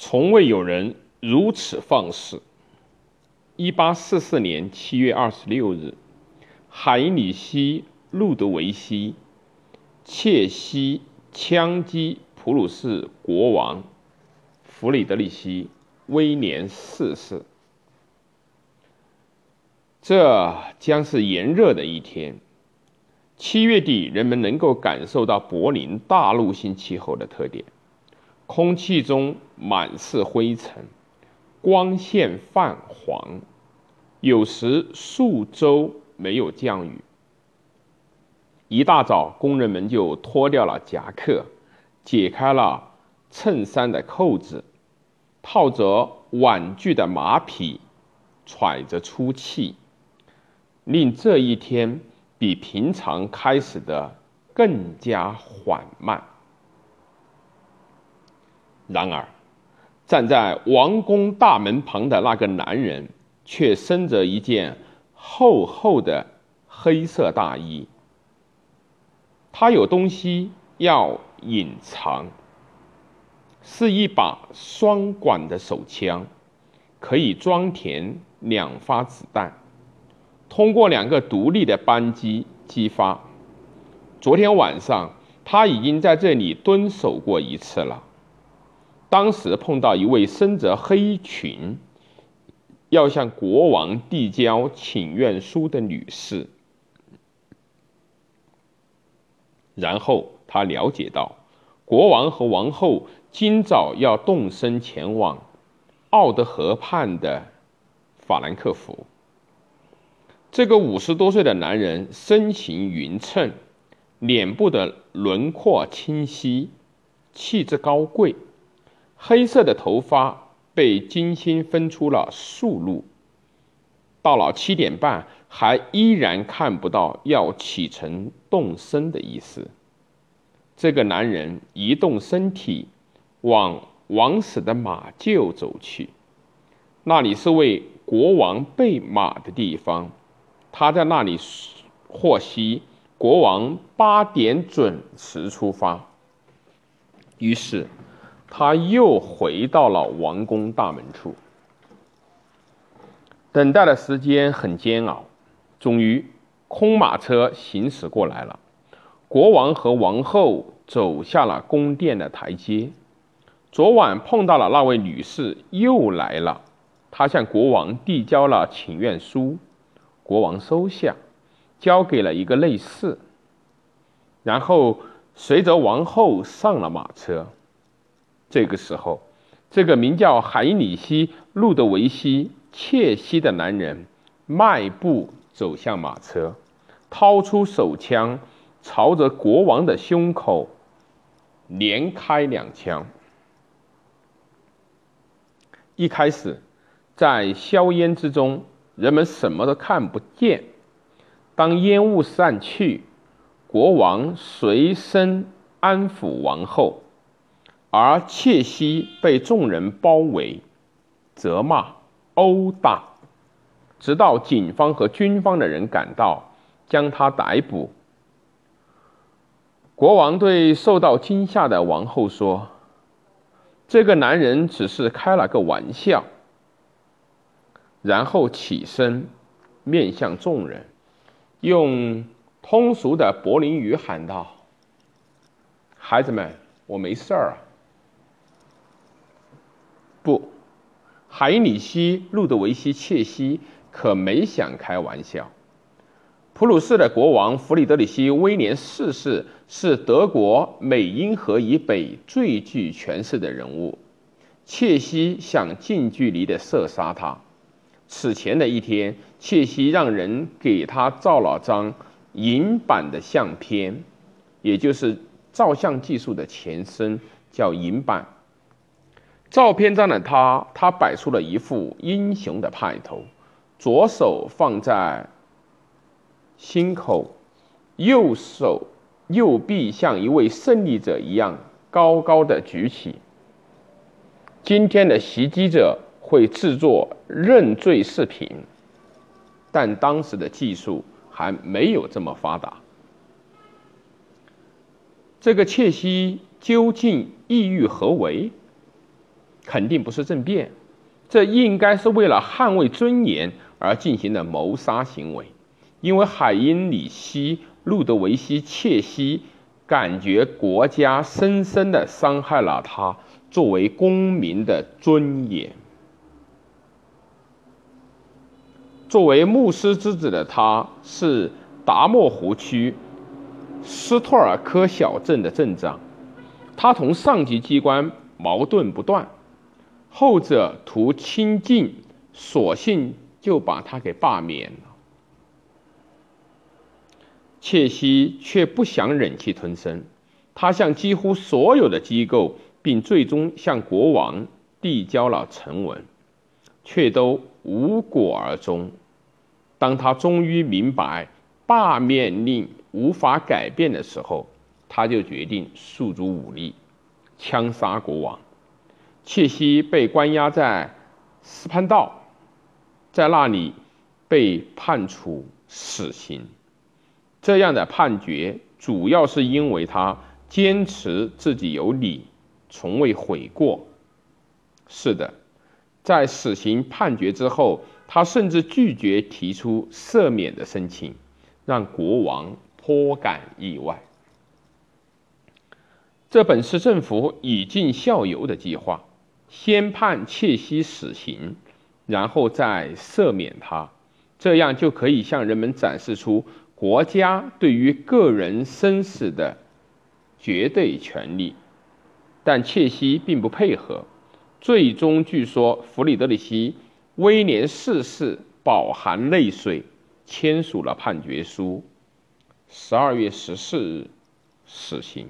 从未有人如此放肆。一八四四年七月二十六日，海里希·路德维希切西枪击普鲁士国王弗里德里希·威廉四世。这将是炎热的一天。七月底，人们能够感受到柏林大陆性气候的特点：空气中满是灰尘，光线泛黄，有时数周没有降雨。一大早，工人们就脱掉了夹克，解开了衬衫的扣子，套着挽具的马匹，喘着粗气，令这一天。比平常开始的更加缓慢。然而，站在王宫大门旁的那个男人却身着一件厚厚的黑色大衣。他有东西要隐藏，是一把双管的手枪，可以装填两发子弹。通过两个独立的扳机激发。昨天晚上他已经在这里蹲守过一次了。当时碰到一位身着黑裙、要向国王递交请愿书的女士。然后他了解到，国王和王后今早要动身前往奥德河畔的法兰克福。这个五十多岁的男人身形匀称，脸部的轮廓清晰，气质高贵，黑色的头发被精心分出了数路。到了七点半，还依然看不到要启程动身的意思。这个男人移动身体，往王室的马厩走去，那里是为国王备马的地方。他在那里获悉国王八点准时出发，于是他又回到了王宫大门处。等待的时间很煎熬，终于空马车行驶过来了。国王和王后走下了宫殿的台阶。昨晚碰到了那位女士又来了，她向国王递交了请愿书。国王收下，交给了一个内侍，然后随着王后上了马车。这个时候，这个名叫海里希·路德维希·切西的男人迈步走向马车，掏出手枪，朝着国王的胸口连开两枪。一开始，在硝烟之中。人们什么都看不见。当烟雾散去，国王随身安抚王后，而切西被众人包围、责骂、殴打，直到警方和军方的人赶到，将他逮捕。国王对受到惊吓的王后说：“这个男人只是开了个玩笑。”然后起身，面向众人，用通俗的柏林语喊道：“孩子们，我没事儿啊。”不，海里希·路德维希·切西可没想开玩笑。普鲁士的国王弗里德里希·威廉四世是德国美因河以北最具权势的人物，切西想近距离的射杀他。此前的一天，切西让人给他照了张银版的相片，也就是照相技术的前身，叫银版。照片上的他，他摆出了一副英雄的派头，左手放在心口，右手右臂像一位胜利者一样高高的举起。今天的袭击者。会制作认罪视频，但当时的技术还没有这么发达。这个切西究竟意欲何为？肯定不是政变，这应该是为了捍卫尊严而进行的谋杀行为。因为海因里希·路德维希·切西感觉国家深深地伤害了他作为公民的尊严。作为牧师之子的他，是达莫湖区斯托尔科小镇的镇长。他同上级机关矛盾不断，后者图清净，索性就把他给罢免了。切西却不想忍气吞声，他向几乎所有的机构，并最终向国王递交了呈文，却都无果而终。当他终于明白罢免令无法改变的时候，他就决定诉诸武力，枪杀国王。切西被关押在斯潘道，在那里被判处死刑。这样的判决主要是因为他坚持自己有理，从未悔过。是的，在死刑判决之后。他甚至拒绝提出赦免的申请，让国王颇感意外。这本是政府以儆效尤的计划：先判切西死刑，然后再赦免他，这样就可以向人们展示出国家对于个人生死的绝对权利。但切西并不配合，最终据说弗里德里希。威廉四世饱含泪水签署了判决书。十二月十四日，死刑。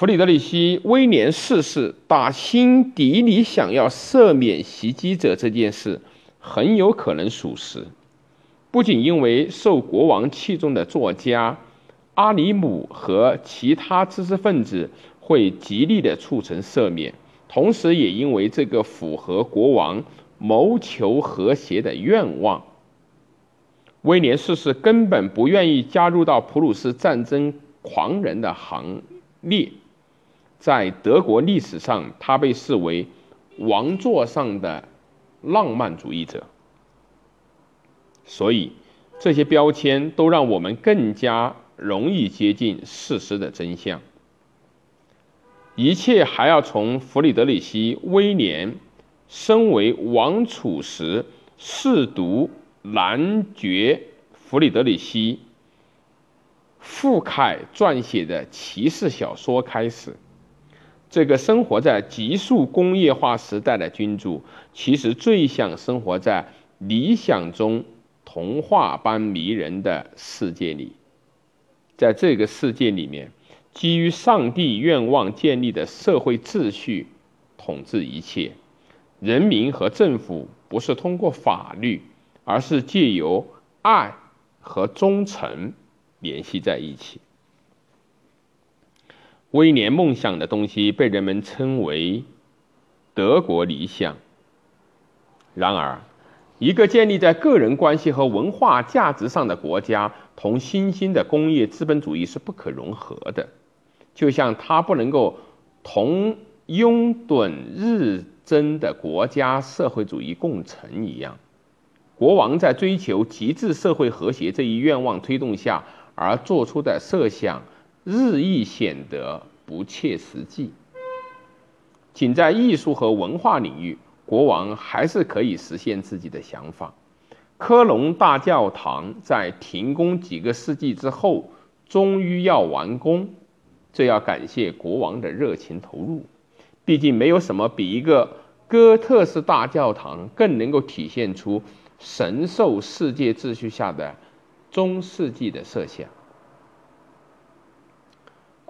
弗里德里希·威廉四世打心底里想要赦免袭击者这件事，很有可能属实。不仅因为受国王器重的作家阿里姆和其他知识分子会极力的促成赦免。同时，也因为这个符合国王谋求和谐的愿望，威廉四世根本不愿意加入到普鲁士战争狂人的行列。在德国历史上，他被视为王座上的浪漫主义者。所以，这些标签都让我们更加容易接近事实的真相。一切还要从弗里德里希·威廉身为王储时试读男爵弗里德里希·傅凯撰写的骑士小说开始。这个生活在急速工业化时代的君主，其实最想生活在理想中童话般迷人的世界里，在这个世界里面。基于上帝愿望建立的社会秩序统治一切，人民和政府不是通过法律，而是借由爱和忠诚联系在一起。威廉梦想的东西被人们称为德国理想。然而，一个建立在个人关系和文化价值上的国家，同新兴的工业资本主义是不可融合的。就像他不能够同拥趸日增的国家社会主义共存一样，国王在追求极致社会和谐这一愿望推动下而做出的设想，日益显得不切实际。仅在艺术和文化领域，国王还是可以实现自己的想法。科隆大教堂在停工几个世纪之后，终于要完工。这要感谢国王的热情投入，毕竟没有什么比一个哥特式大教堂更能够体现出神兽世界秩序下的中世纪的设想。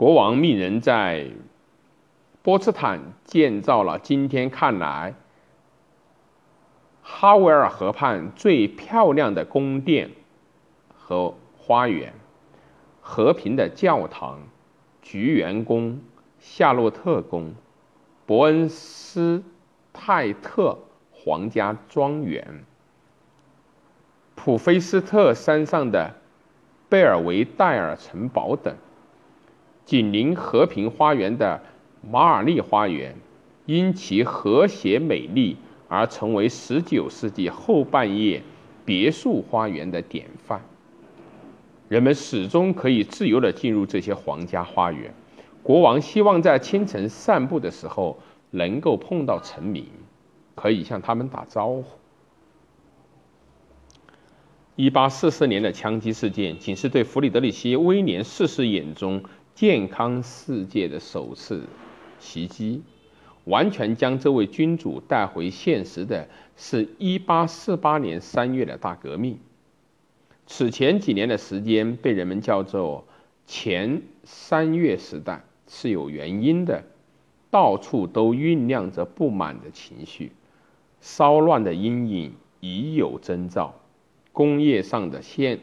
国王命人在波茨坦建造了今天看来哈维尔河畔最漂亮的宫殿和花园，和平的教堂。菊园宫、夏洛特宫、伯恩斯泰特皇家庄园、普菲斯特山上的贝尔维戴尔城堡等，紧邻和平花园的马尔利花园因其和谐美丽而成为19世纪后半叶别墅花园的典范。人们始终可以自由地进入这些皇家花园。国王希望在清晨散步的时候能够碰到臣民，可以向他们打招呼。1844年的枪击事件，仅是对弗里德里希·威廉四世眼中健康世界的首次袭击。完全将这位君主带回现实的是1848年3月的大革命。此前几年的时间被人们叫做“前三月时代”，是有原因的。到处都酝酿着不满的情绪，骚乱的阴影已有征兆。工业上的现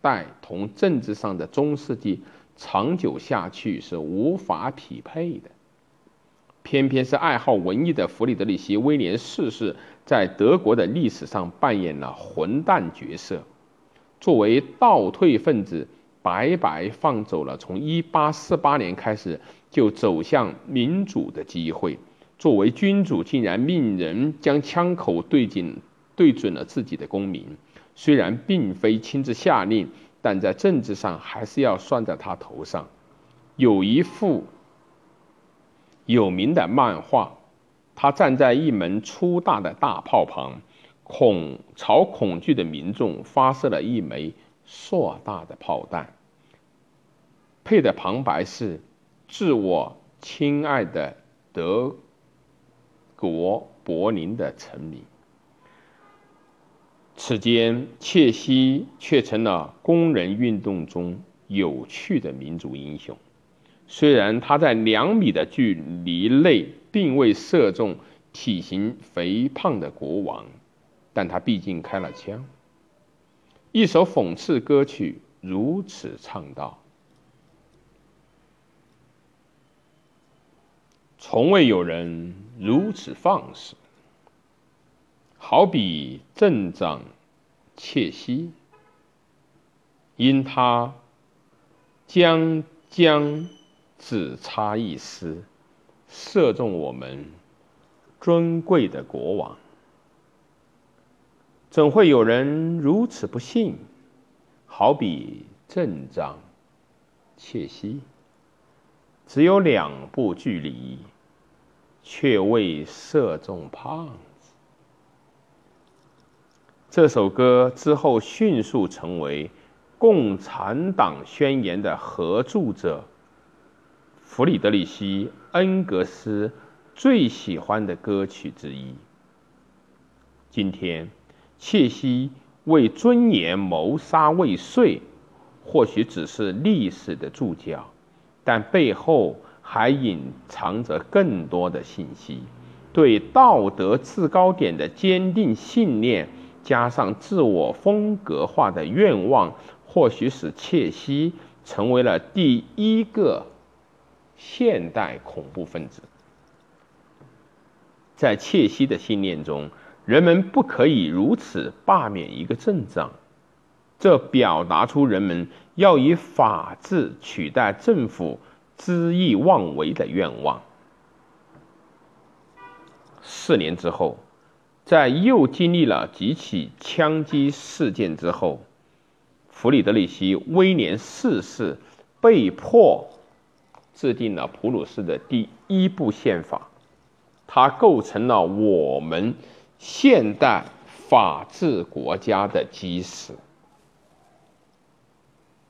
代同政治上的中世纪，长久下去是无法匹配的。偏偏是爱好文艺的弗里德里希·威廉四世，在德国的历史上扮演了混蛋角色。作为倒退分子，白白放走了从1848年开始就走向民主的机会。作为君主，竟然命人将枪口对准对准了自己的公民。虽然并非亲自下令，但在政治上还是要算在他头上。有一幅有名的漫画，他站在一门粗大的大炮旁，恐朝恐惧的民众发射了一枚硕大的炮弹。配的旁白是：“致我亲爱的德国柏林的臣民。”此间，切西却成了工人运动中有趣的民族英雄。虽然他在两米的距离内并未射中体型肥胖的国王，但他毕竟开了枪。一首讽刺歌曲如此唱道：“从未有人如此放肆。”好比镇长切西，因他将将只差一丝射中我们尊贵的国王，怎会有人如此不幸？好比镇长切西，只有两步距离，却未射中胖。这首歌之后迅速成为《共产党宣言》的合著者弗里德里希·恩格斯最喜欢的歌曲之一。今天，切西为尊严谋杀未遂，或许只是历史的注脚，但背后还隐藏着更多的信息：对道德制高点的坚定信念。加上自我风格化的愿望，或许使切西成为了第一个现代恐怖分子。在切西的信念中，人们不可以如此罢免一个镇长，这表达出人们要以法治取代政府恣意妄为的愿望。四年之后。在又经历了几起枪击事件之后，弗里德里希·威廉四世被迫制定了普鲁士的第一部宪法，它构成了我们现代法治国家的基石。